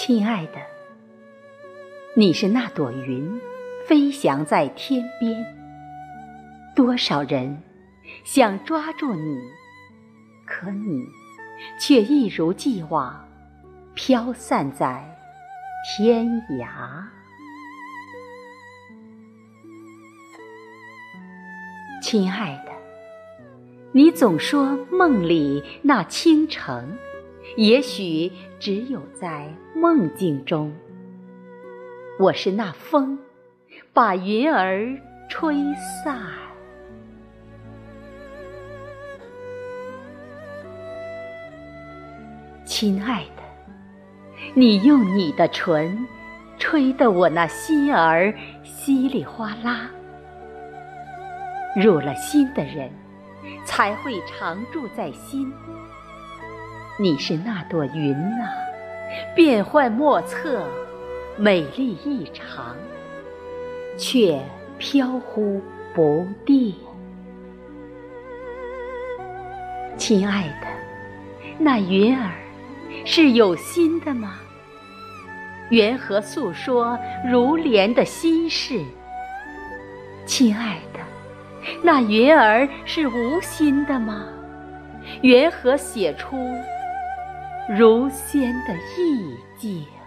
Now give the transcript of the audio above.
亲爱的，你是那朵云，飞翔在天边。多少人想抓住你，可你却一如既往飘散在天涯。亲爱的，你总说梦里那倾城。也许只有在梦境中，我是那风，把云儿吹散。亲爱的，你用你的唇，吹得我那心儿稀里哗啦。入了心的人，才会常住在心。你是那朵云啊，变幻莫测，美丽异常，却飘忽不定。亲爱的，那云儿是有心的吗？缘何诉说如莲的心事？亲爱的，那云儿是无心的吗？缘何写出？如仙的意境。